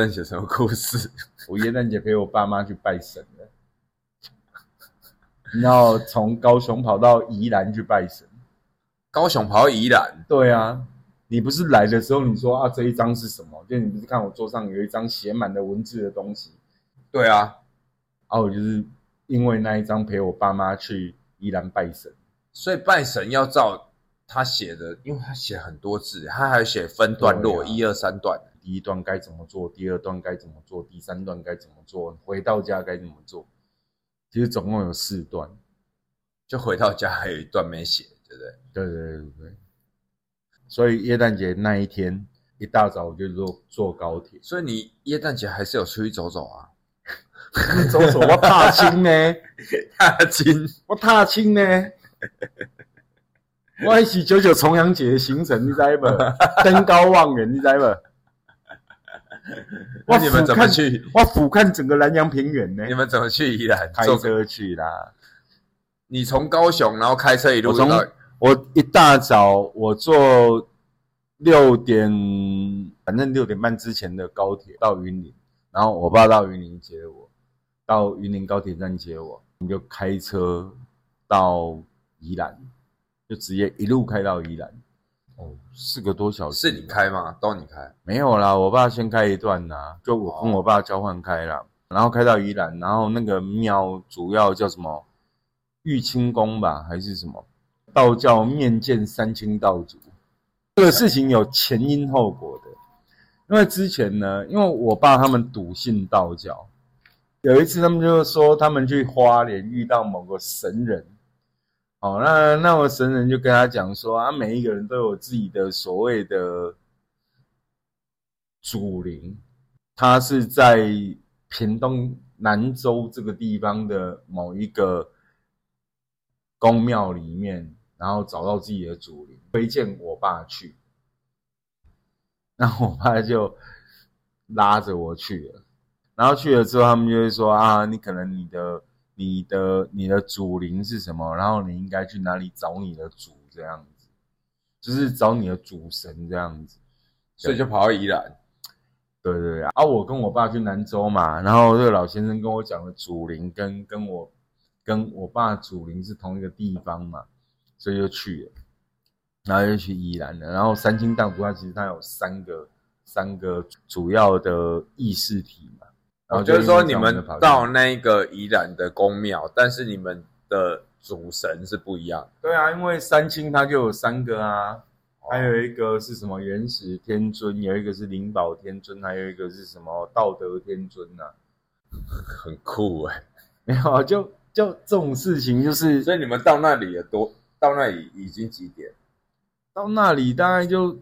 耶诞节什么故事？我耶诞节陪我爸妈去拜神了，然后从高雄跑到宜兰去拜神。高雄跑到宜兰，对啊，你不是来的时候你说啊这一张是什么？就你不是看我桌上有一张写满了文字的东西，对啊，啊我就是因为那一张陪我爸妈去宜兰拜神。所以拜神要照他写的，因为他写很多字，他还写分段落，一二三段。第一段该怎么做，第二段该怎么做，第三段该怎么做，回到家该怎么做。其实总共有四段。就回到家还有一段没写，对不对？对对对对对。所以耶诞节那一天一大早我就坐坐高铁，所以你耶诞节还是有出去走走啊？走走我踏青呢，踏青，我踏青呢。我一起九九重阳节的行程，你知不？登高望远，你知不？那你们怎么去？我俯瞰整个南洋平原呢你，们怎么去宜兰？开坐车去啦。你从高雄，然后开车一路从到我一大早我坐六点，反正六点半之前的高铁到云林，然后我爸到云林接我，到云林高铁站接我，你就开车到宜兰，就直接一路开到宜兰，哦，四个多小时。是你开吗？都你开。没有啦，我爸先开一段啦，就我跟我爸交换开啦，然后开到宜兰，然后那个庙主要叫什么玉清宫吧，还是什么道教面见三清道祖。这个事情有前因后果的，因为之前呢，因为我爸他们笃信道教，有一次他们就说他们去花莲遇到某个神人。哦，那那我神人就跟他讲说啊，每一个人都有自己的所谓的祖灵，他是在屏东南州这个地方的某一个宫庙里面，然后找到自己的祖灵，推荐我爸去，然后我爸就拉着我去了，然后去了之后，他们就会说啊，你可能你的。你的你的主灵是什么？然后你应该去哪里找你的主这样子，就是找你的主神这样子。所以就跑到宜兰。对对对，啊，我跟我爸去南州嘛，然后这个老先生跟我讲的祖灵跟跟我跟我爸祖灵是同一个地方嘛，所以就去了，然后就去宜兰了。然后三清道主它其实它有三个三个主要的意识体嘛。然后哦就是说，你们到那个宜兰的宫庙，但是你们的主神是不一样的。对啊，因为三清它就有三个啊，还有一个是什么元始天尊，有一个是灵宝天尊，还有一个是什么道德天尊呐、啊？很酷哎、没有啊，就就这种事情，就是所以你们到那里也多，到那里已经几点？到那里大概就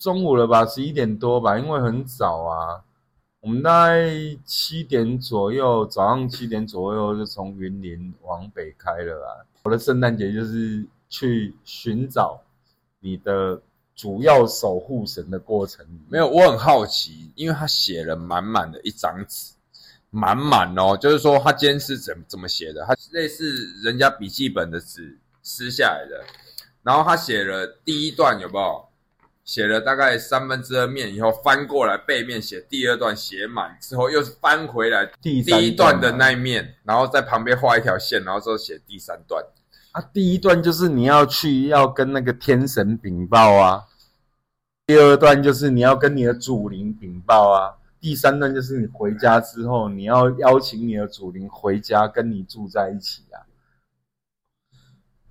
中午了吧，十一点多吧，因为很早啊。我们大概七点左右，早上七点左右就从云林往北开了啊。我的圣诞节就是去寻找你的主要守护神的过程。没有，我很好奇，因为他写了满满的一张纸，满满哦，就是说他今天是怎怎么写的？他类似人家笔记本的纸撕下来的，然后他写了第一段有没有？写了大概三分之二面以后，翻过来背面写第二段写满之后，又是翻回来第三第一段的那一面，然后在旁边画一条线，然后之后写第三段。啊，第一段就是你要去要跟那个天神禀报啊，第二段就是你要跟你的祖灵禀报啊，第三段就是你回家之后你要邀请你的祖灵回家跟你住在一起啊。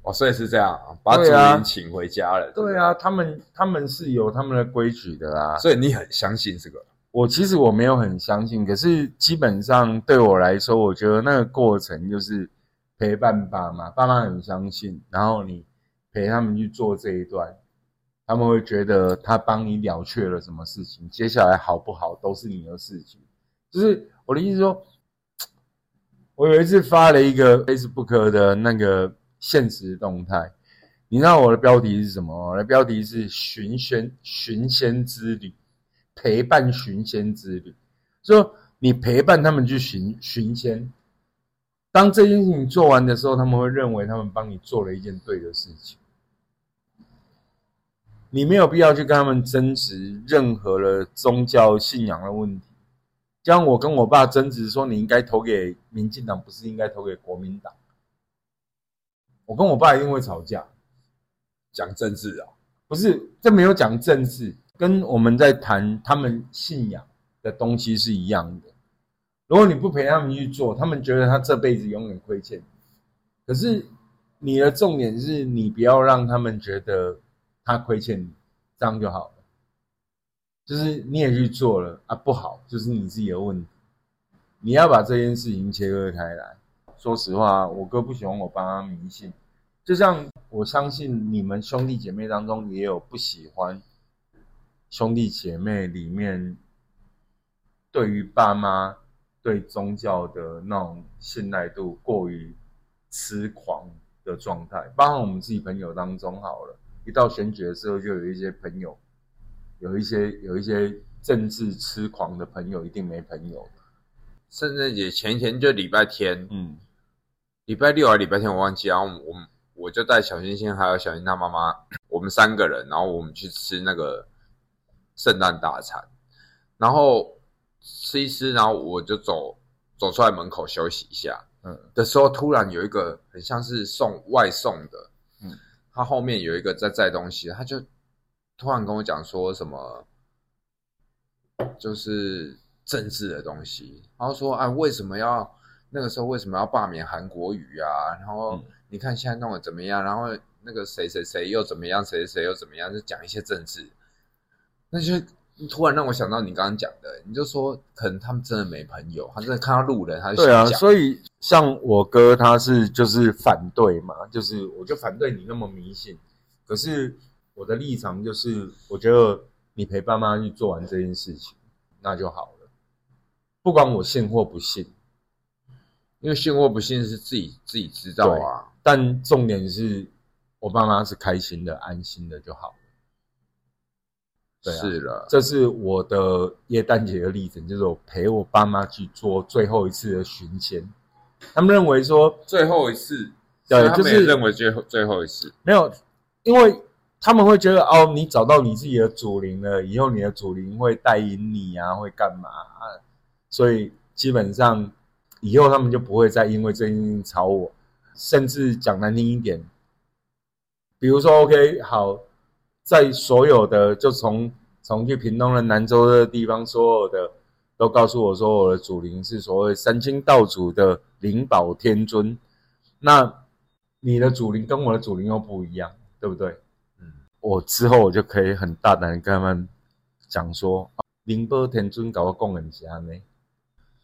哦，所以是这样啊，把祖对啊灵请回家了。对啊，他们他们是有他们的规矩的啦。所以你很相信这个。我其实我没有很相信，可是基本上对我来说，我觉得那个过程就是陪伴爸妈，爸妈很相信，然后你陪他们去做这一段，他们会觉得他帮你了却了什么事情，接下来好不好都是你的事情。就是我的意思说，我有一次发了一个 Facebook 的那个现实动态，你知道我的标题是什么？我的标题是寻仙寻仙之旅。陪伴寻仙之旅，说你陪伴他们去寻寻仙，当这件事情做完的时候，他们会认为他们帮你做了一件对的事情。你没有必要去跟他们争执任何的宗教信仰的问题。就像我跟我爸争执说，你应该投给民进党，不是应该投给国民党。我跟我爸一定会吵架，讲政治啊，不是这没有讲政治，跟我们在谈他们信仰的东西是一样的。如果你不陪他们去做，他们觉得他这辈子永远亏欠你。可是你的重点是你不要让他们觉得他亏欠你，这样就好了。就是你也去做了啊，不好，就是你自己的问题。你要把这件事情切割开来。说实话，我哥不喜欢我爸妈迷信，就像我相信你们兄弟姐妹当中也有不喜欢兄弟姐妹里面对于爸妈对宗教的那种信赖度过于痴狂的状态。包括我们自己朋友当中，好了，一到选举的时候，就有一些朋友，有一些有一些政治痴狂的朋友，一定没朋友。甚至也前一天就礼拜天，嗯。礼拜六还是礼拜天我忘记，然后我我就带小星星还有小星他妈妈，我们三个人，然后我们去吃那个圣诞大餐，然后吃一吃，然后我就走走出来门口休息一下，嗯，的时候突然有一个很像是送外送的，嗯，他后面有一个在载东西，他就突然跟我讲说什么，就是政治的东西，然后说啊为什么要。那个时候为什么要罢免韩国瑜啊？然后你看现在弄得怎么样？然后那个谁谁谁又怎么样？谁谁谁又怎么样？就讲一些政治，那就突然让我想到你刚刚讲的，你就说可能他们真的没朋友，他真的看到路人，他就对啊。所以像我哥他是就是反对嘛，就是我就反对你那么迷信。可是我的立场就是，我觉得你陪爸妈去做完这件事情，那就好了，不管我信或不信。因为信或不信是自己自己知道啊，但重点是我爸妈是开心的、安心的就好了。对，是了，这是我的耶诞节的例子，就是我陪我爸妈去做最后一次的巡签。他们认为说最后一次，对，就是认为最后最后一次没有，因为他们会觉得哦，你找到你自己的祖灵了，以后你的祖灵会带引你啊，会干嘛啊？所以基本上。以后他们就不会再因为这件事情吵我，甚至讲难听一点，比如说，OK，好，在所有的就从从去屏东的南州的地方，所有的都告诉我说，我的祖灵是所谓三清道祖的灵宝天尊。那你的祖灵跟我的祖灵又不一样，对不对？嗯，我之后我就可以很大胆的跟他们讲说，灵宝天尊搞个供人家呢。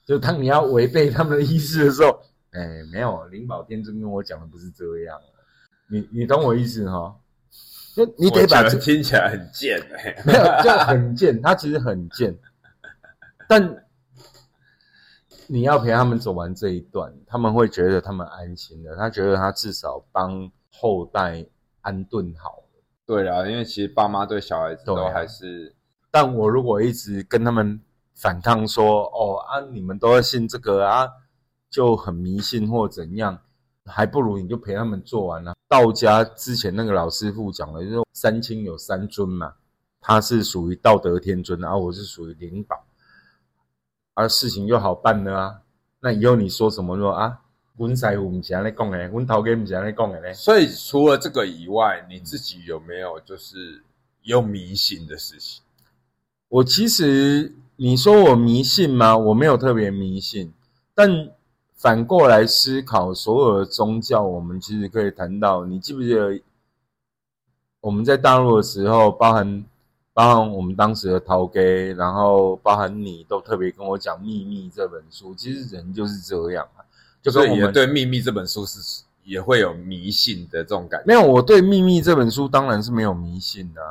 就当你要违背他们的意思的时候，哎，没有，灵宝天尊跟我讲的不是这样，你你懂我意思哈？就你得把听起来很贱哎，没有，就很贱，他其实很贱，但你要陪他们走完这一段，他们会觉得他们安心了，他觉得他至少帮后代安顿好了。对啊，因为其实爸妈对小孩子都还是，但我如果一直跟他们。反抗说：“哦啊，你们都要信这个啊，就很迷信或怎样，还不如你就陪他们做完了。道家之前那个老师傅讲了，就是三清有三尊嘛，他是属于道德天尊，啊我是属于灵宝，而事情又好办了啊。那以后你说什么说啊？温师傅不是安尼讲的，温头哥不是安尼讲的嘞。所以除了这个以外，你自己有没有就是有迷信的事情？我其实。”你说我迷信吗？我没有特别迷信，但反过来思考，所有的宗教，我们其实可以谈到。你记不记得我们在大陆的时候，包含包含我们当时的陶给，然后包含你都特别跟我讲《秘密》这本书。其实人就是这样啊，就跟我们对《秘密》这本书是也会有迷信的这种感觉。没有，我对《秘密》这本书当然是没有迷信的，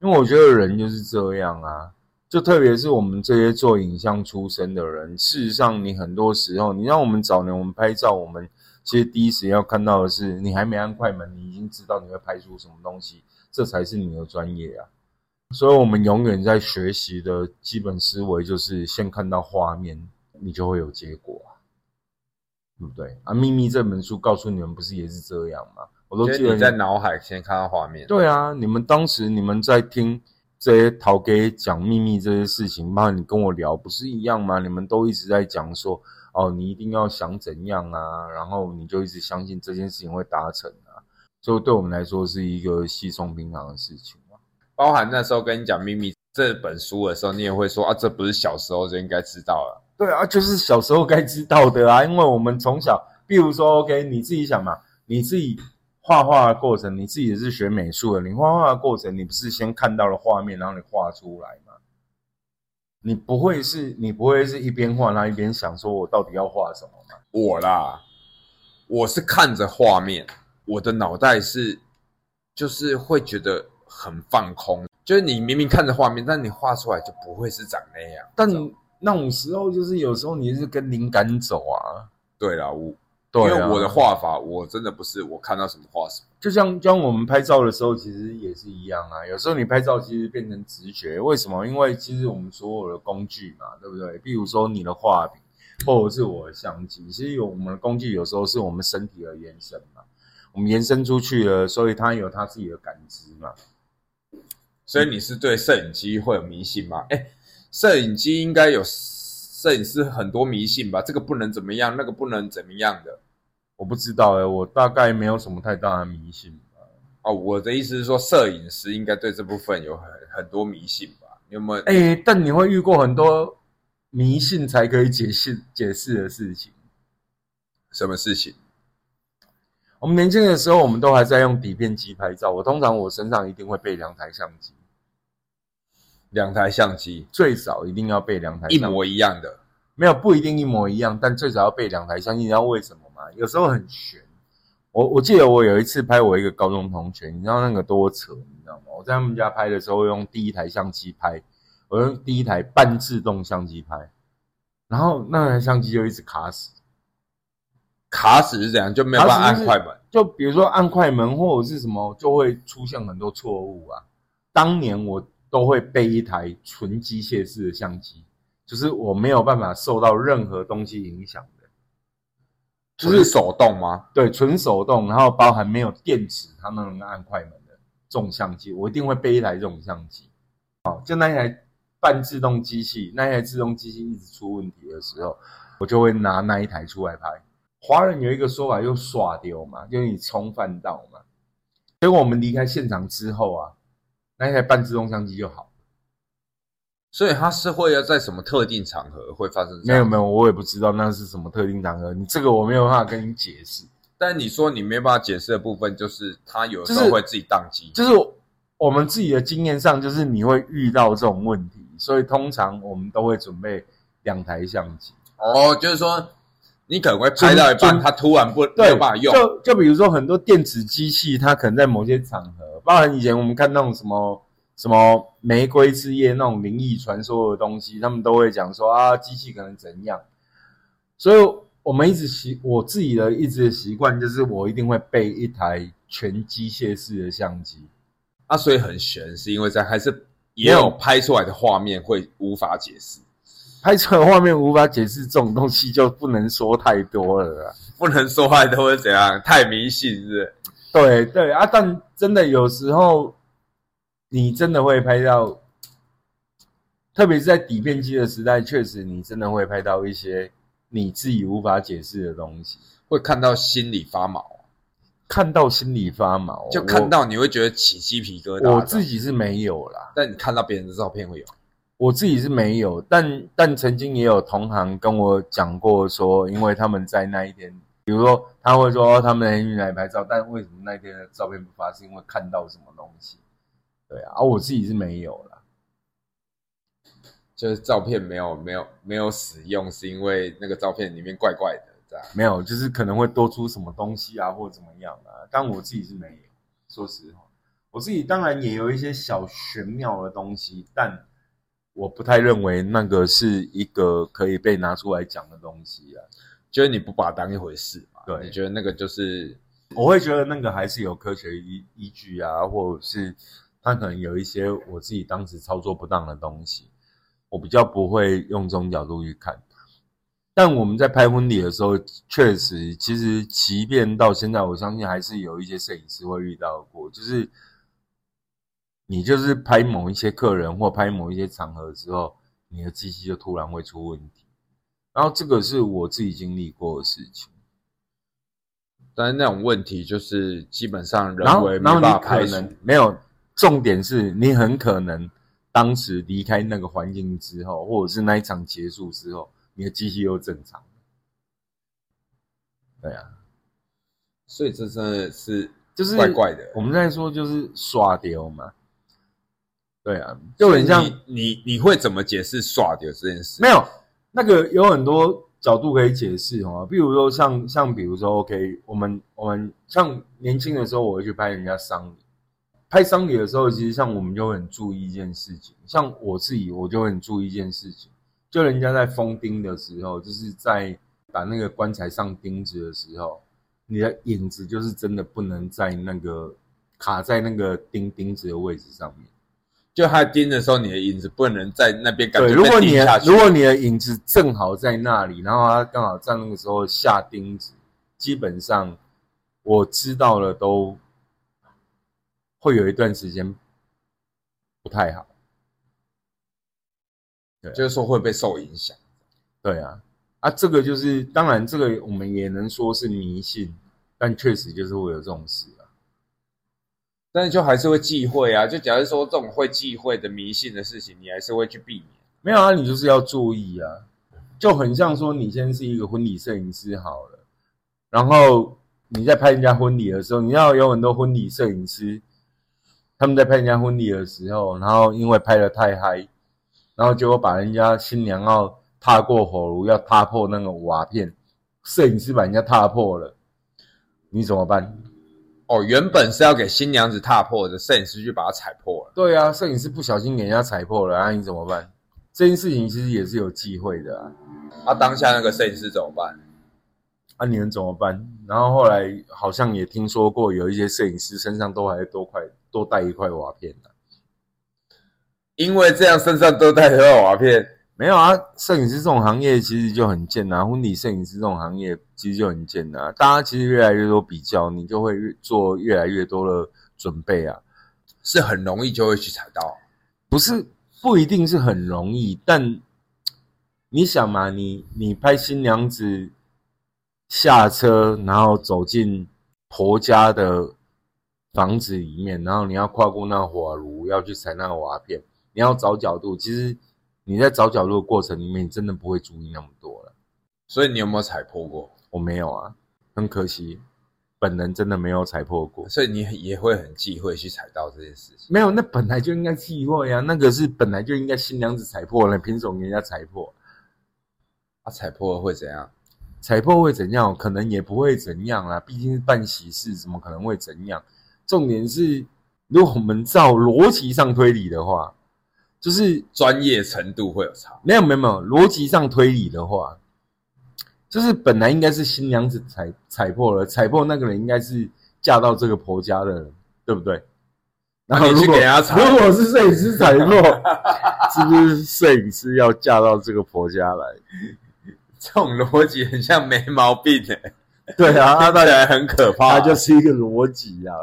因为我觉得人就是这样啊。就特别是我们这些做影像出身的人，事实上，你很多时候，你让我们早年我们拍照，我们其实第一时间要看到的是，你还没按快门，你已经知道你会拍出什么东西，这才是你的专业啊。所以，我们永远在学习的基本思维就是先看到画面，你就会有结果啊，对不对？啊，《秘密》这本书告诉你们，不是也是这样吗？我都记得你在脑海先看到画面。对啊，你们当时你们在听这些逃给讲秘密这些事情，妈你跟我聊，不是一样吗？你们都一直在讲说，哦，你一定要想怎样啊，然后你就一直相信这件事情会达成啊，所以对我们来说是一个稀松平常的事情嘛。包含那时候跟你讲秘密这本书的时候，你也会说啊，这不是小时候就应该知道了。对啊，就是小时候该知道的啊，因为我们从小，比如说，OK，你自己想嘛，你自己画画的过程，你自己也是学美术的，你画画的过程，你不是先看到了画面，然后你画出来吗？你不会是，你不会是一边画，然后一边想说，我到底要画什么吗？我啦，我是看着画面，我的脑袋是就是会觉得很放空，就是你明明看着画面，但你画出来就不会是长那样。但那种时候，就是有时候你是跟灵感走啊，对啦，我对啊因为我的画法，我真的不是我看到什么画什么。就像就像我们拍照的时候，其实也是一样啊。有时候你拍照其实变成直觉，为什么？因为其实我们所有的工具嘛，对不对？比如说你的画笔，或者是我的相机，其实有我们的工具有时候是我们身体的延伸嘛。我们延伸出去了，所以它有它自己的感知嘛。所以你是对摄影机会有迷信吗？哎，摄影机应该有摄影师很多迷信吧？这个不能怎么样，那个不能怎么样的。我不知道哎、我大概没有什么太大的迷信吧。哦，我的意思是说，摄影师应该对这部分有很很多迷信吧？你有没有？哎、但你会遇过很多迷信才可以解释解释的事情。什么事情？我们年轻的时候，我们都还在用底片机拍照。我通常我身上一定会备两台相机，两台相机最少一定要备两台相机。一模一样的，没有不一定一模一样，但最少要备两台相机。你知道为什么吗？有时候很悬。我我记得我有一次拍我一个高中同学，你知道那个多扯，你知道吗？我在他们家拍的时候用第一台相机拍，我用第一台半自动相机拍，然后那台相机就一直卡死。卡死是怎样？就没有办法按快门。就比如说按快门或者是什么，就会出现很多错误啊。当年我都会备一台纯机械式的相机，就是我没有办法受到任何东西影响的，就是手动吗？对，纯手动，然后包含没有电池，它都能按快门的这种相机，我一定会备一台这种相机。好，就那一台半自动机器，那一台自动机器一直出问题的时候，我就会拿那一台出来拍。华人有一个说法，就耍丢嘛，就是你冲犯到嘛。结果我们离开现场之后啊，那一台半自动相机就好。所以它是会要在什么特定场合会发生？没有没有，我也不知道那是什么特定场合，你这个我没有办法跟你解释。但你说你没办法解释的部分，就是它有时候会自己宕机。就是我们自己的经验上，就是你会遇到这种问题，所以通常我们都会准备两台相机。哦，就是说你可能会拍到一半，它突然不没对有办法用。就就比如说很多电子机器，它可能在某些场合，包含以前我们看那种什么什么玫瑰之夜那种灵异传说的东西，他们都会讲说啊，机器可能怎样。所以我们一直习我自己的一直的习惯就是，我一定会备一台全机械式的相机。啊，所以很悬，是因为在还是也有有拍出来的画面会无法解释，拍出来的画面无法解释，这种东西就不能说太多了啦。不能说话都会怎样，太迷信是不是？对对啊，但真的有时候你真的会拍到，特别是在底片机的时代，确实你真的会拍到一些你自己无法解释的东西，会看到心里发毛，看到心里发毛。就看到你会觉得起鸡皮疙瘩。我我自，己是没有啦，但你看到别人的照片会有。我自己是没有，但但曾经也有同行跟我讲过说，因为他们在那一天，比如说他会说、哦他们来拍照，但为什么那天的照片不发？是因为看到什么东西？对啊，啊我自己是没有啦。就是照片没有没有没有使用，是因为那个照片里面怪怪的，这样。没有，就是可能会多出什么东西啊，或怎么样啊。但我自己是没有，说实话，我自己当然也有一些小玄妙的东西，但我不太认为那个是一个可以被拿出来讲的东西啊。就是你不把它当一回事嘛？对你觉得那个就是我会觉得那个还是有科学依依据啊，或者是他可能有一些我自己当时操作不当的东西，我比较不会用这种角度去看。但我们在拍婚礼的时候，确实，其实即便到现在，我相信还是有一些摄影师会遇到过，就是你就是拍某一些客人或拍某一些场合之后，你的机器就突然会出问题。然后这个是我自己经历过的事情。但是那种问题就是基本上，人为没办法排除。没有，重点是你很可能当时离开那个环境之后，或者是那一场结束之后，你的机器又正常。对啊，所以这真的是就是怪怪的。我们在说就是刷丢嘛。对啊，就很像你你你会怎么解释耍掉这件事？没有那个有很多角度可以解释哦，比如说像像比如说，OK，我们我们像年轻的时候，我会去拍人家丧礼，拍丧礼的时候，其实像我们就会很注意一件事情，像我自己我就会很注意一件事情，就人家在封钉的时候，就是在把那个棺材上钉子的时候，你的影子就是真的不能在那个卡在那个钉钉子的位置上面。就他钉的时候，你的影子不能在那边感对，觉如果你。如果你的影子正好在那里，然后他刚好在那个时候下钉子，基本上我知道了都会有一段时间不太好。对就是说会被受影响。对啊，啊，这个就是当然，这个我们也能说是迷信，但确实就是会有这种事啊。但是就还是会忌讳啊。就假如说这种会忌讳的迷信的事情，你还是会去避免。没有啊，你就是要注意啊，就很像说你先是一个婚礼摄影师好了，然后你在拍人家婚礼的时候，你要有很多婚礼摄影师，他们在拍人家婚礼的时候，然后因为拍的太嗨，然后结果把人家新娘要踏过火炉，要踏破那个瓦片，摄影师把人家踏破了，你怎么办？哦，原本是要给新娘子踏破的，摄影师就把它踩破了。对啊，摄影师不小心给人家踩破了，啊，你怎么办？这件事情其实也是有忌讳的啊。啊，当下那个摄影师怎么办？啊，你能怎么办？然后后来好像也听说过，有一些摄影师身上都还多块多带一块瓦片的。因为这样身上都带一块瓦片，没有啊，摄影师这种行业其实就很贱啊，婚礼摄影师这种行业其实就很贱啊。大家其实越来越多比较，你就会越做越来越多的准备啊。是很容易就会去踩到。不是不一定是很容易，但你想嘛，你你拍新娘子下车，然后走进婆家的房子里面，然后你要跨过那个火炉，要去踩那个瓦片，你要找角度。其实你在找角度的过程里面，你真的不会注意那么多了。所以你有没有踩破过？我没有啊，很可惜，本人真的没有踩破过。所以你也会很忌讳去踩到这件事情。没有，那本来就应该忌讳啊，那个是本来就应该新娘子踩破了，凭什么人家踩破？啊，踩破了会怎样？踩破会怎样？可能也不会怎样啦，毕竟是办喜事，怎么可能会怎样？重点是，如果我们照逻辑上推理的话，就是专业程度会有差。没有没有没有，逻辑上推理的话，就是本来应该是新娘子踩踩破了，踩破那个人应该是嫁到这个婆家的人，对不对？然后你去如果如果是摄影师踩破，是不是摄影师要嫁到这个婆家来？这种逻辑很像没毛病诶、对啊，听起来很可怕。它就是一个逻辑啊，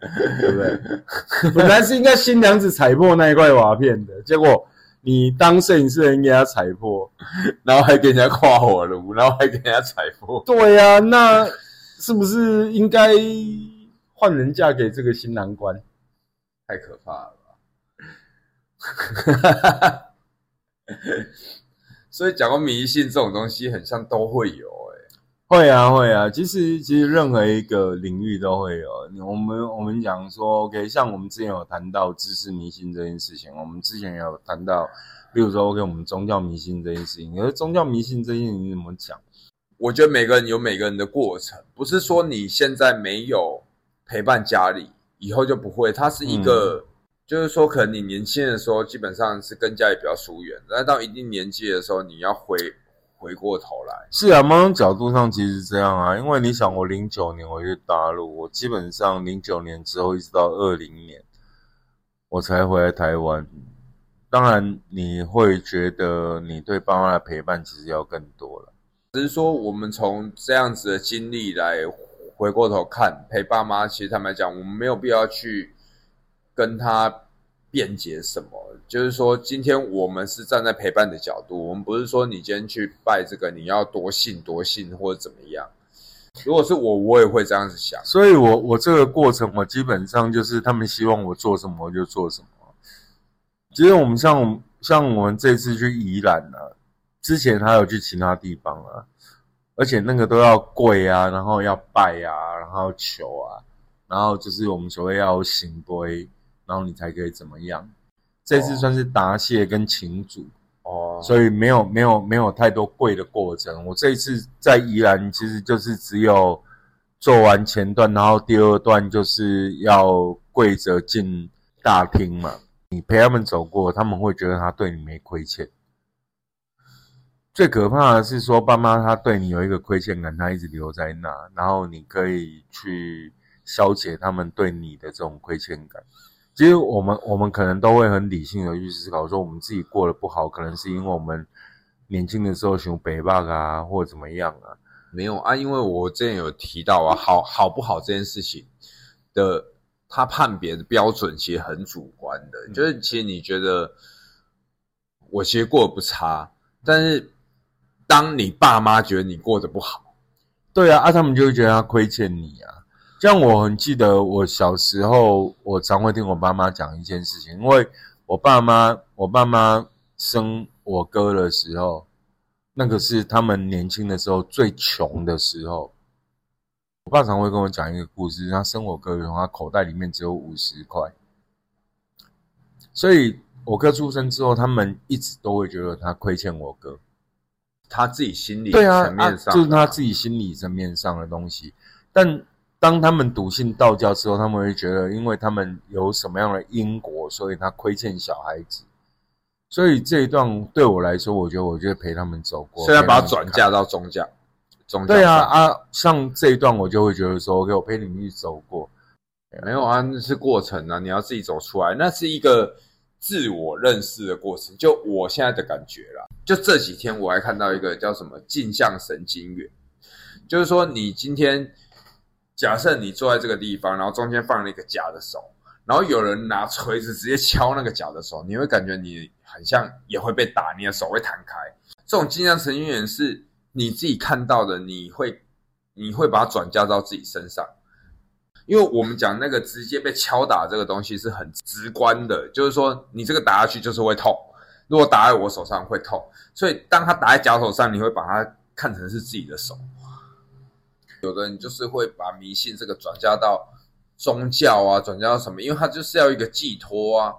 对不对？本来是应该新娘子踩破那一块瓦片的，结果你当摄影师的人给他踩破，然后还给人家跨火炉，然后还给人家踩破。对呀、那 是不是应该换人嫁给这个新郎官？太可怕了吧！所以讲到迷信这种东西，很像都会有诶、会啊，会啊。其实其实任何一个领域都会有。我们我们讲说，OK，像我们之前有谈到知识迷信这件事情，我们之前也有谈到，比如说 OK，我们宗教迷信这件事情。可是宗教迷信这件事情怎么讲？我觉得每个人有每个人的过程，不是说你现在没有陪伴家里，以后就不会。它是一个，就是说，可能你年轻的时候基本上是跟家里比较疏远，但到一定年纪的时候，你要回回过头来。是啊，某种角度上其实是这样啊，因为你想，我零九年回去大陆，我基本上零九年之后一直到二零年，我才回来台湾。当然，你会觉得你对爸妈的陪伴其实要更多了。只是说我们从这样子的经历来回过头看，陪爸妈，其实坦白讲，我们没有必要去跟他辩解什么。就是说，今天我们是站在陪伴的角度，我们不是说你今天去拜这个，你要多信多信或者怎么样。如果是我，我也会这样子想。所以，我我这个过程，我基本上就是他们希望我做什么，我就做什么。其实我们像像我们这次去宜兰啊，之前还有去其他地方啊，而且那个都要跪啊，然后要拜啊，然后求啊，然后就是我们所谓要行规，然后你才可以怎么样。这次算是答谢跟请主。哦，所以没有没有没有太多跪的过程。我这一次在宜兰，其实就是只有做完前段，然后第二段就是要跪着进大厅嘛。你陪他们走过，他们会觉得他对你没亏欠。最可怕的是说，爸妈他对你有一个亏欠感，他一直留在那，然后你可以去消解他们对你的这种亏欠感。其实我们我们可能都会很理性的去思考，说我们自己过得不好，可能是因为我们年轻的时候熊北霸啊，或者怎么样啊？没有啊，因为我之前有提到啊，好好不好这件事情的，他判别的标准其实很主观的，就是其实你觉得我其实过得不差，但是当你爸妈觉得你过得不好，对啊，啊他们就会觉得他亏欠你啊。像我很记得，我小时候，我常会听我爸妈讲一件事情，因为我爸妈，我爸妈生我哥的时候，那个是他们年轻的时候最穷的时候。我爸常会跟我讲一个故事，他生我哥的时候，他口袋里面只有五十块，所以我哥出生之后，他们一直都会觉得他亏欠我哥，他自己心理对啊，层面上就是他自己心理层面上的东西，但。当他们笃信道教之后，他们会觉得，因为他们有什么样的因果，所以他亏欠小孩子。所以这一段对我来说，我觉得我就陪他们走过。现在把它转嫁到宗教，宗教对啊啊，像这一段我就会觉得说，OK，我陪你们去走过。没有啊，那是过程啊，你要自己走出来，那是一个自我认识的过程。就我现在的感觉啦，就这几天我还看到一个叫什么镜像神经元，就是说你今天。假设你坐在这个地方，然后中间放了一个假的手，然后有人拿锤子直接敲那个假的手，你会感觉你很像也会被打，你的手会弹开。这种镜像神经元是你自己看到的，你会你会把它转嫁到自己身上，因为我们讲那个直接被敲打这个东西是很直观的，就是说你这个打下去就是会痛，如果打在我手上会痛，所以当它打在假手上，你会把它看成是自己的手。有的人就是会把迷信这个转嫁到宗教啊，转嫁到什么？因为他就是要一个寄托啊，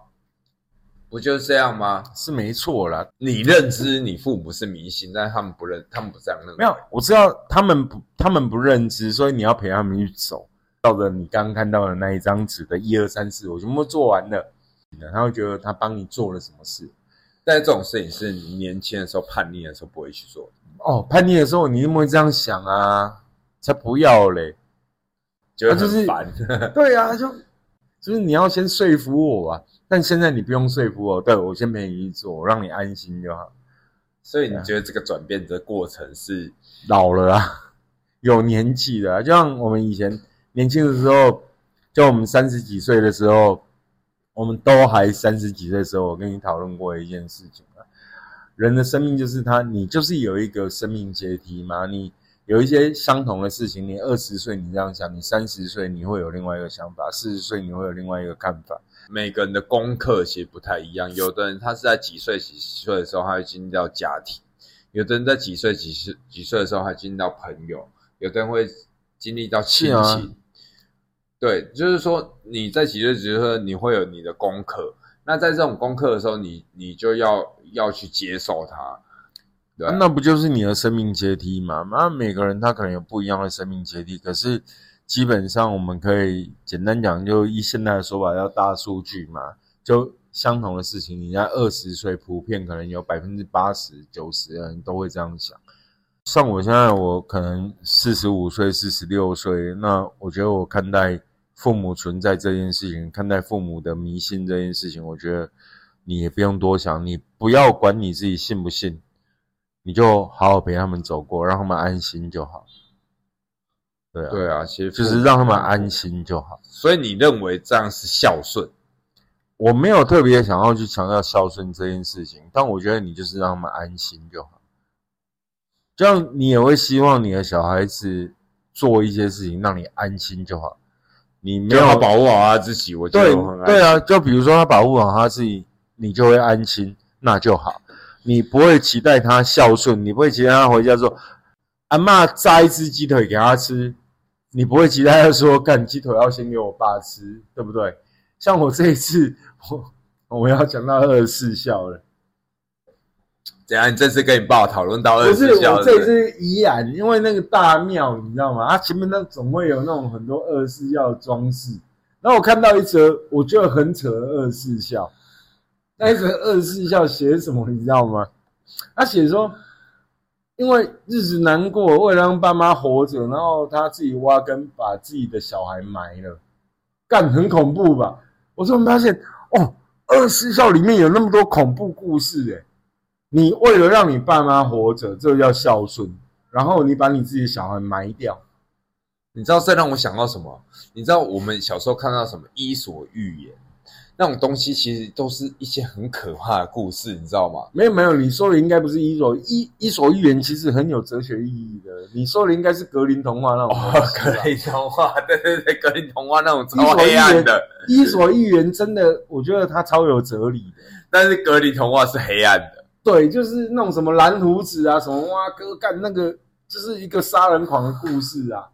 不就是这样吗？是没错啦。你认知你父母是迷信，但是他们不认，他们不这样认。没有，我知道他们不，他们不认知，所以你要陪他们去走，照着你刚刚看到的那一张纸的一二三四，我全部做完了，他会觉得他帮你做了什么事。但是这种事情是你年轻的时候叛逆的时候不会去做。哦，叛逆的时候你怎么会这样想啊？才不要嘞！就很烦。对啊，就就是你要先说服我啊。但现在你不用说服我，对我先陪你去做，让你安心就好。所以你觉得这个转变的过程是老了啊，有年纪的，就像我们以前年轻的时候，就我们三十几岁的时候，我们都还三十几岁的时候，我跟你讨论过一件事情啊。人的生命就是他，你就是有一个生命阶梯嘛，你。有一些相同的事情，你二十岁你这样想，你三十岁你会有另外一个想法，四十岁你会有另外一个看法。每个人的功课其实不太一样，有的人他是在几岁几岁的时候他会经历到家庭，有的人在几岁几岁几岁的时候他经历到朋友，有的人会经历到亲情。对，就是说你在几岁几岁你会有你的功课，那在这种功课的时候，你你就要要去接受它。那不就是你的生命阶梯吗？那每个人他可能有不一样的生命阶梯，可是基本上我们可以简单讲，就以现在的说法叫大数据嘛，就相同的事情，你在二十岁，普遍可能有百分之八十九十的人都会这样想。像我现在，我可能四十五岁、四十六岁，那我觉得我看待父母存在这件事情，看待父母的迷信这件事情，我觉得你也不用多想，你不要管你自己信不信。你就好好陪他们走过，让他们安心就好。对啊，对啊，其实就是让他们安心就好。所以你认为这样是孝顺？我没有特别想要去强调孝顺这件事情，但我觉得你就是让他们安心就好。这样你也会希望你的小孩子做一些事情让你安心就好。你没有保护好他自己，我觉对对啊，就比如说他保护好他自己，你就会安心，那就好。你不会期待他孝顺，你不会期待他回家说阿嬷摘一只鸡腿给他吃，你不会期待他说干鸡腿要先给我爸吃，对不对？像我这一次，我 我要讲到二十四孝了，等下？你这次跟你爸讨论到二十四孝我这是不是次依然，因为那个大庙你知道吗？它前面那总会有那种很多二十四孝的装饰，然后我看到一则我觉得很扯的二十四孝，那一则二十四孝写什么你知道吗？他写说，因为日子难过，为了让爸妈活着，然后他自己挖根把自己的小孩埋了，干很恐怖吧？我突然发现，哦，二十四孝里面有那么多恐怖故事诶、你为了让你爸妈活着，这叫孝顺，然后你把你自己的小孩埋掉，你知道这让我想到什么？你知道我们小时候看到什么《伊索寓言》那种东西，其实都是一些很可怕的故事，你知道吗？没有没有，你说的应该不是伊索伊伊索寓言，其实很有哲学意义的。你说的应该是格林童话那种 格林童话，对对对，格林童话那种超黑暗的，伊索寓言真的，我觉得它超有哲理的。但是格林童话是黑暗的。对，就是那种什么蓝胡子啊，什么蛙哥干那个，就是一个杀人狂的故事啊。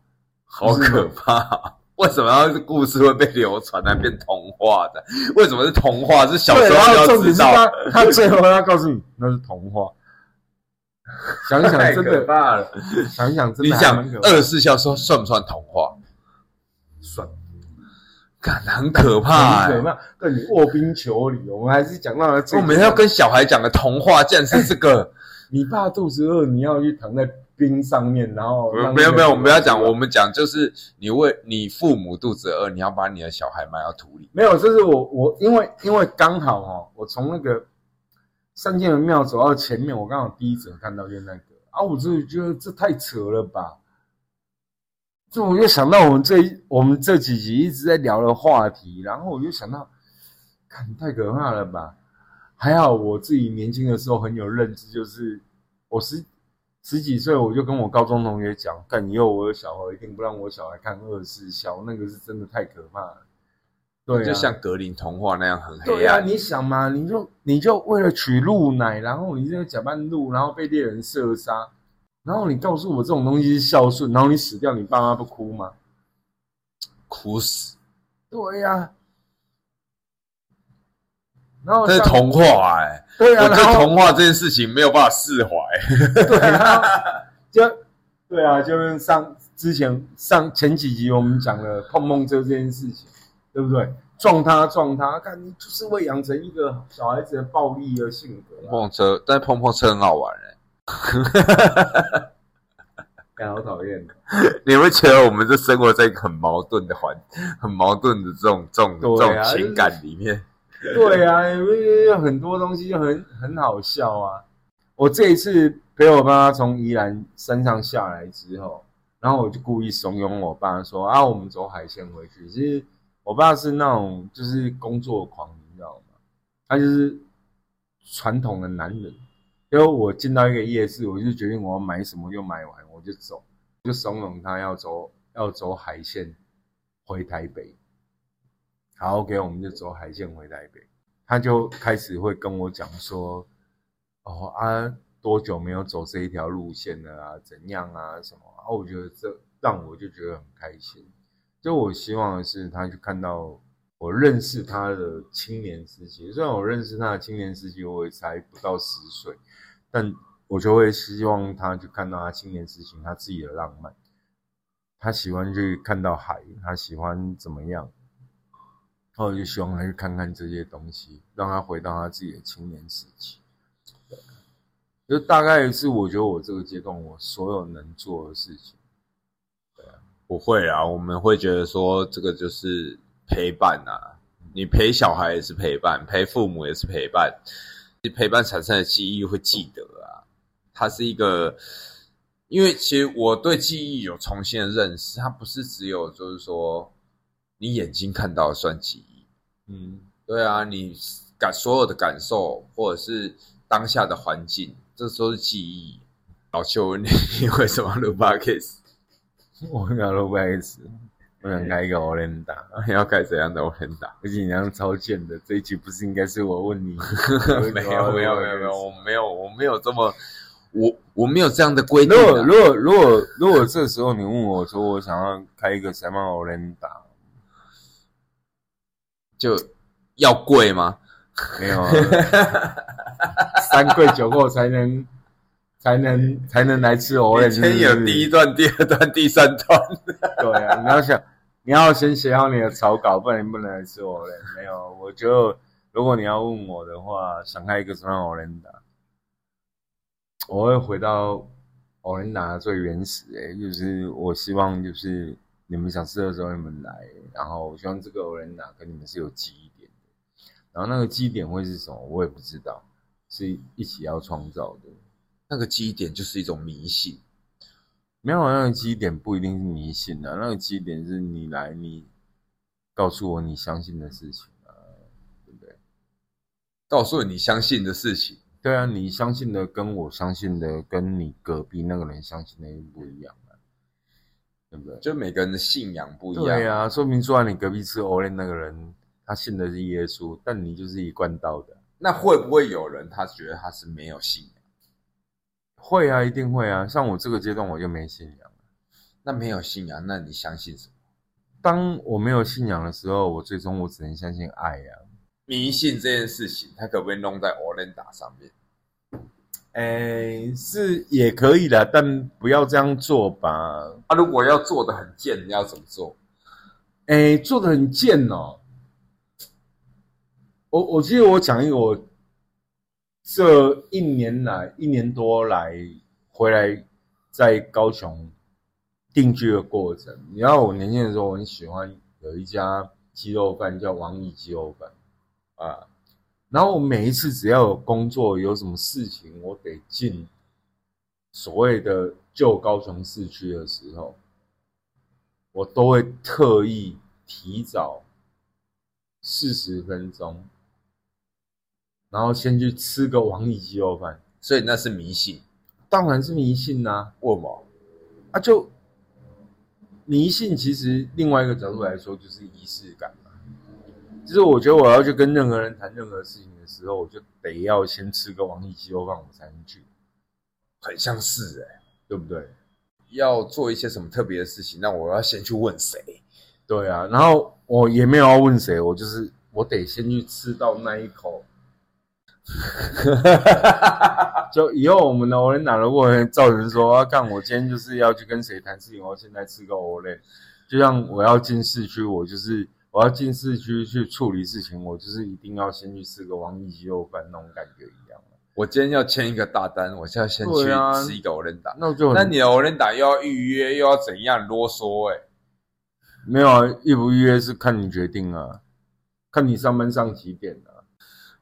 好可怕！为什么要是故事会被流传来变童话的？为什么是童话？是小对，时候要知道他，他最后要告诉你那是童话。想一想，真的，怕了。想一想，真你想的还蛮可怕二十四孝说算不算童话？算感很可怕、欸。很可怕。对你卧冰求鲤，我们还是讲到了这个。我们要跟小孩讲的童话，竟然是这个。你爸肚子饿，你要去躺在冰上面，然后没有没有，我们不要讲，我们讲就是你为你父母肚子饿，你要把你的小孩埋到土里。没有，就是我我因为因为刚好哦，我从那个三间门庙走到前面，我刚好第一则看到就是那个啊，我就觉得这太扯了吧。就我就想到我们这一我们这几集一直在聊的话题，然后我就想到，看太可怕了吧。还好我自己年轻的时候很有认知，就是我十十几岁我就跟我高中同学讲，干以后我有小孩一定不让我小孩看二十四孝，那个是真的太可怕了。对、啊，就像格林童话那样很黑暗对啊，暗。你想嘛，你就你就为了取鹿奶，然后你这个假扮鹿，然后被猎人射杀，然后你告诉我这种东西是孝顺，然后你死掉，你爸妈不哭吗？哭死！对呀、然后这是童话哎、对啊，我对童话这件事情没有办法释怀。对，然后 就对啊，就是上之前上前几集我们讲了碰碰车这件事情，对不对？撞他撞他，看你就是会养成一个小孩子的暴力的性格、啊，碰碰车，但碰碰车很好玩哎、感好讨厌。你会觉得我们是生活在一个很矛盾的环、很矛盾的这种这种、对这啊种情感里面？对啊，因为有很多东西就很很好笑啊。我这一次陪我爸从宜兰山上下来之后，然后我就故意怂恿我爸说：“啊，我们走海鲜回去。”其实我爸是那种就是工作狂，你知道吗？他就是传统的男人。因为我进到一个夜市，我就决定我要买什么就买完，我就走，就怂恿他要走要走海鲜回台北。好，OK，我们就走海线回台北。他就开始会跟我讲说，哦啊，多久没有走这一条路线了啊？怎样啊？什么啊？我觉得这让我就觉得很开心。就我希望的是，他去看到我认识他的青年时期。虽然我认识他的青年时期，我也才不到十岁，但我就会希望他去看到他青年时期他自己的浪漫。他喜欢去看到海，他喜欢怎么样？然后就希望他去看看这些东西，让他回到他自己的青年时期。就大概是我觉得我这个阶段我所有能做的事情。不会啊，我们会觉得说这个就是陪伴啊，你陪小孩也是陪伴，陪父母也是陪伴，你陪伴产生的记忆会记得啊。它是一个，因为其实我对记忆有重新的认识，它不是只有就是说你眼睛看到算记忆，嗯，对啊，你感所有的感受或者是当下的环境，这都是记忆。老邱你，你为什么录 podcast？我想录 podcast，我想开一个 o l e n d a 要开怎样的 o l e n d a 而且你这样超贱的，这一集不是应该是我问你？没有没有没有没有，我没有我没有这么，我我没有这样的规定、如果啊。如果如果如果这时候你问我说我想要开一个什么 o l e n d a 就要贵吗？没有啊，三跪九叩才能才能才能来吃 e n 先有第一段、第二段、第三段。对啊，你要想，你要先写好你的草稿，不然你不能来吃我嘞。没有，我觉得如果你要问我的话，想开一个什么样 o l e n d a 我会回到 e n d a 最原始诶、就是我希望就是你们想吃的时候你们来，然后我希望这个 o l e n d a 跟你们是有记忆点的，然后那个记忆点会是什么，我也不知道，是一起要创造的。那个基点就是一种迷信，没有那个基忆点不一定是迷信的、那个基忆点是你来你告诉我你相信的事情啊，对不对？告诉你相信的事情。对啊，你相信的跟我相信的跟你隔壁那个人相信的不一样啊，对不对？就每个人的信仰不一样。对啊，说明坐在你隔壁吃 o l e 那个人，他信的是耶稣，但你就是一贯道的。那会不会有人他觉得他是没有信仰？会啊，一定会啊。像我这个阶段我就没信仰。那没有信仰，那你相信什么？当我没有信仰的时候，我最终我只能相信爱呀、迷信这件事情，它可不可以弄在 o l e n d a 上面？哎，是也可以的，但不要这样做吧。啊、如果要做的很贱，你要怎么做？哎，做的很贱哦。我我记得我讲一个我这一年来一年多来回来在高雄定居的过程。你知道我年轻的时候我很喜欢有一家鸡肉饭叫王义鸡肉饭啊，然后我每一次只要有工作有什么事情，我得进所谓的旧高雄市区的时候，我都会特意提早四十分钟，然后先去吃个王义鸡肉饭。所以那是迷信。当然是迷信呐、为什么？啊，就迷信其实另外一个角度来说就是仪式感。就是我觉得我要去跟任何人谈任何事情的时候，我就得要先吃个王义鸡肉饭，我才能去，很像是哎、对不对？要做一些什么特别的事情，那我要先去问谁？对啊，然后我也没有要问谁，我就是我得先去吃到那一口。就以后我们的 e n a 如果造成说，啊，干我今天就是要去跟谁谈事情，我要现在吃个 l e 就像我要进市区，我就是我要进市区去处理事情，我就是一定要先去吃个王一鸡肉饭那种感觉一样。我今天要签一个大单，我现在先去吃一个 e n d a 那我就那你的 o l e n d a 又要预约，又要怎样啰嗦、欸？哎，没有啊，预不预约是看你决定啊，看你上班上几点啊。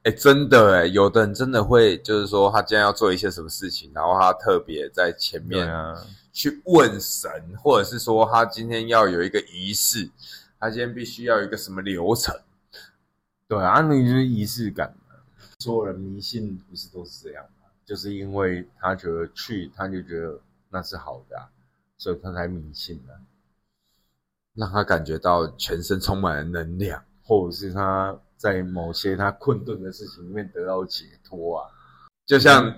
哎，真的哎，有的人真的会，就是说他今天要做一些什么事情，然后他特别在前面啊，去问神，或者是说他今天要有一个仪式，他今天必须要有一个什么流程。对啊，那就是仪式感嘛。所有人迷信不是都是这样吗？就是因为他觉得去，他就觉得那是好的、所以他才迷信啊。让他感觉到全身充满了能量。或者是他在某些他困顿的事情里面得到解脱啊。就像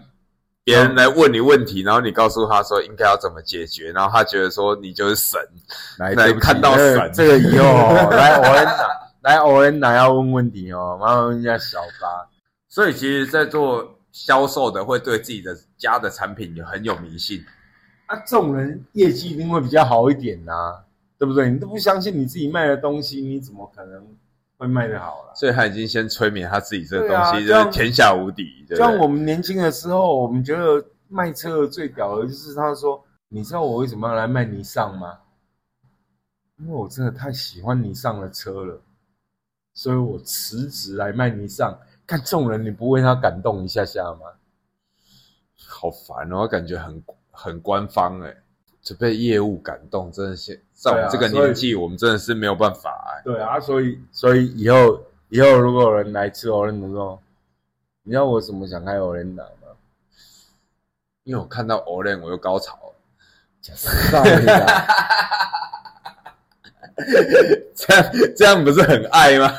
别人来问你问题，然后你告诉他说应该要怎么解决，然后他觉得说你就是神，来，看到这个神这个以后哦 来欧恩达，来欧恩达要问问题哦，麻烦问一下小八。所以其实，在做销售的会对自己的家的产品有很有迷信。啊，这种人业绩一定会比较好一点呐、对不对？你都不相信你自己卖的东西，你怎么可能会卖的好了？所以他已经先催眠他自己这个东西，就是天下无敌，对不对？像我们年轻的时候，我们觉得卖车最屌的就是他说：“你知道我为什么要来卖尼桑吗？因为我真的太喜欢尼桑的车了，所以我辞职来卖尼桑。看这种人，你不为他感动一下下吗？好烦哦，我感觉很很官方哎，就被业务感动，真的是在我们这个年纪，我们真的是没有办法哎。对啊，所以所以以后以后如果有人来吃 o r e n 的时候，你知道我怎么想开 o r e n 吗？因为我看到 Olen 我又高潮了，这样这样不是很爱吗？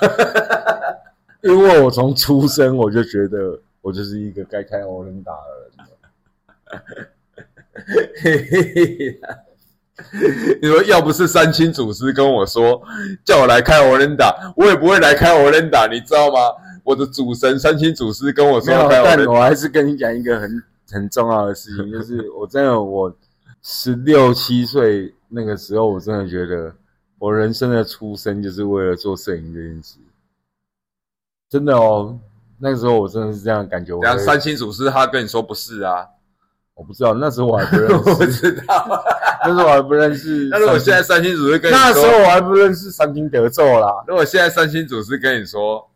因为我从出生我就觉得我就是一个该开 o r e n 的人。你说要不是三清祖师跟我说叫我来开 Olenda，我也不会来开 Olenda，你知道吗？我的主神三清祖师跟我说，要开但我还是跟你讲一个很很重要的事情，就是我真的我十六七岁那个时候，我真的觉得我人生的出生就是为了做摄影这件事，真的哦。那个时候我真的是这样感觉。我会然后三清祖师他跟你说不是啊，我不知道，那时候我还不认我不识，知道。那时候我还不认识。那如果现在三星主是跟你那时候，我还不认识三星德咒啦，如果现在三星主是跟你说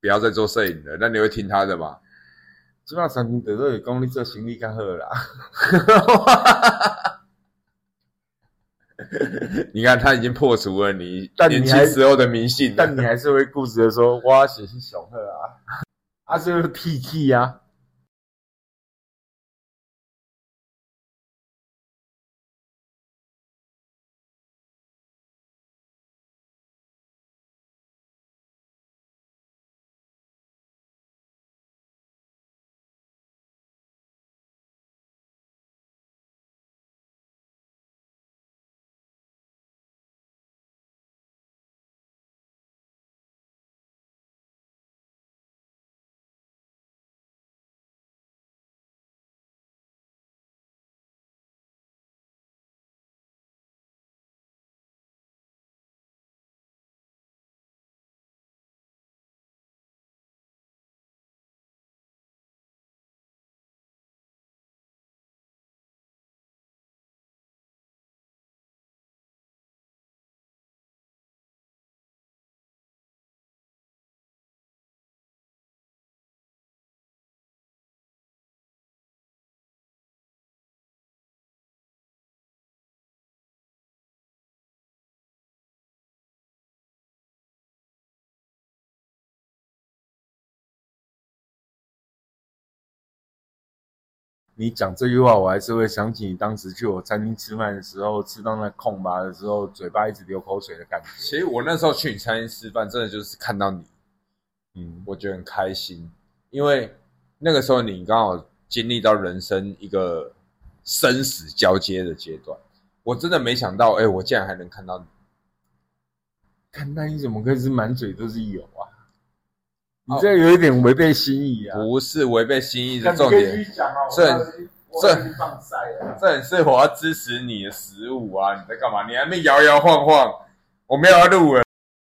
不要再做摄影了，那你会听他的吗？基本上三星德咒也功力做行李较好啦。你看他已经破除了你年轻时候的迷信了，但你还是会固执的说，我写是雄鹤啊，啊，这就是屁气啊。你讲这句话，我还是会想起你当时去我餐厅吃饭的时候，吃到那空吧的时候，嘴巴一直流口水的感觉。其实我那时候去你餐厅吃饭，真的就是看到你，嗯，我觉得很开心，因为那个时候你刚好经历到人生一个生死交接的阶段，我真的没想到，哎、我竟然还能看到你。看那你怎么可以是满嘴都是油啊？你这有一点违背心意啊！不是违背心意的重点，这这。这很是我要支持你的食物啊！你在干嘛？你还没摇摇晃晃，我没有要录了。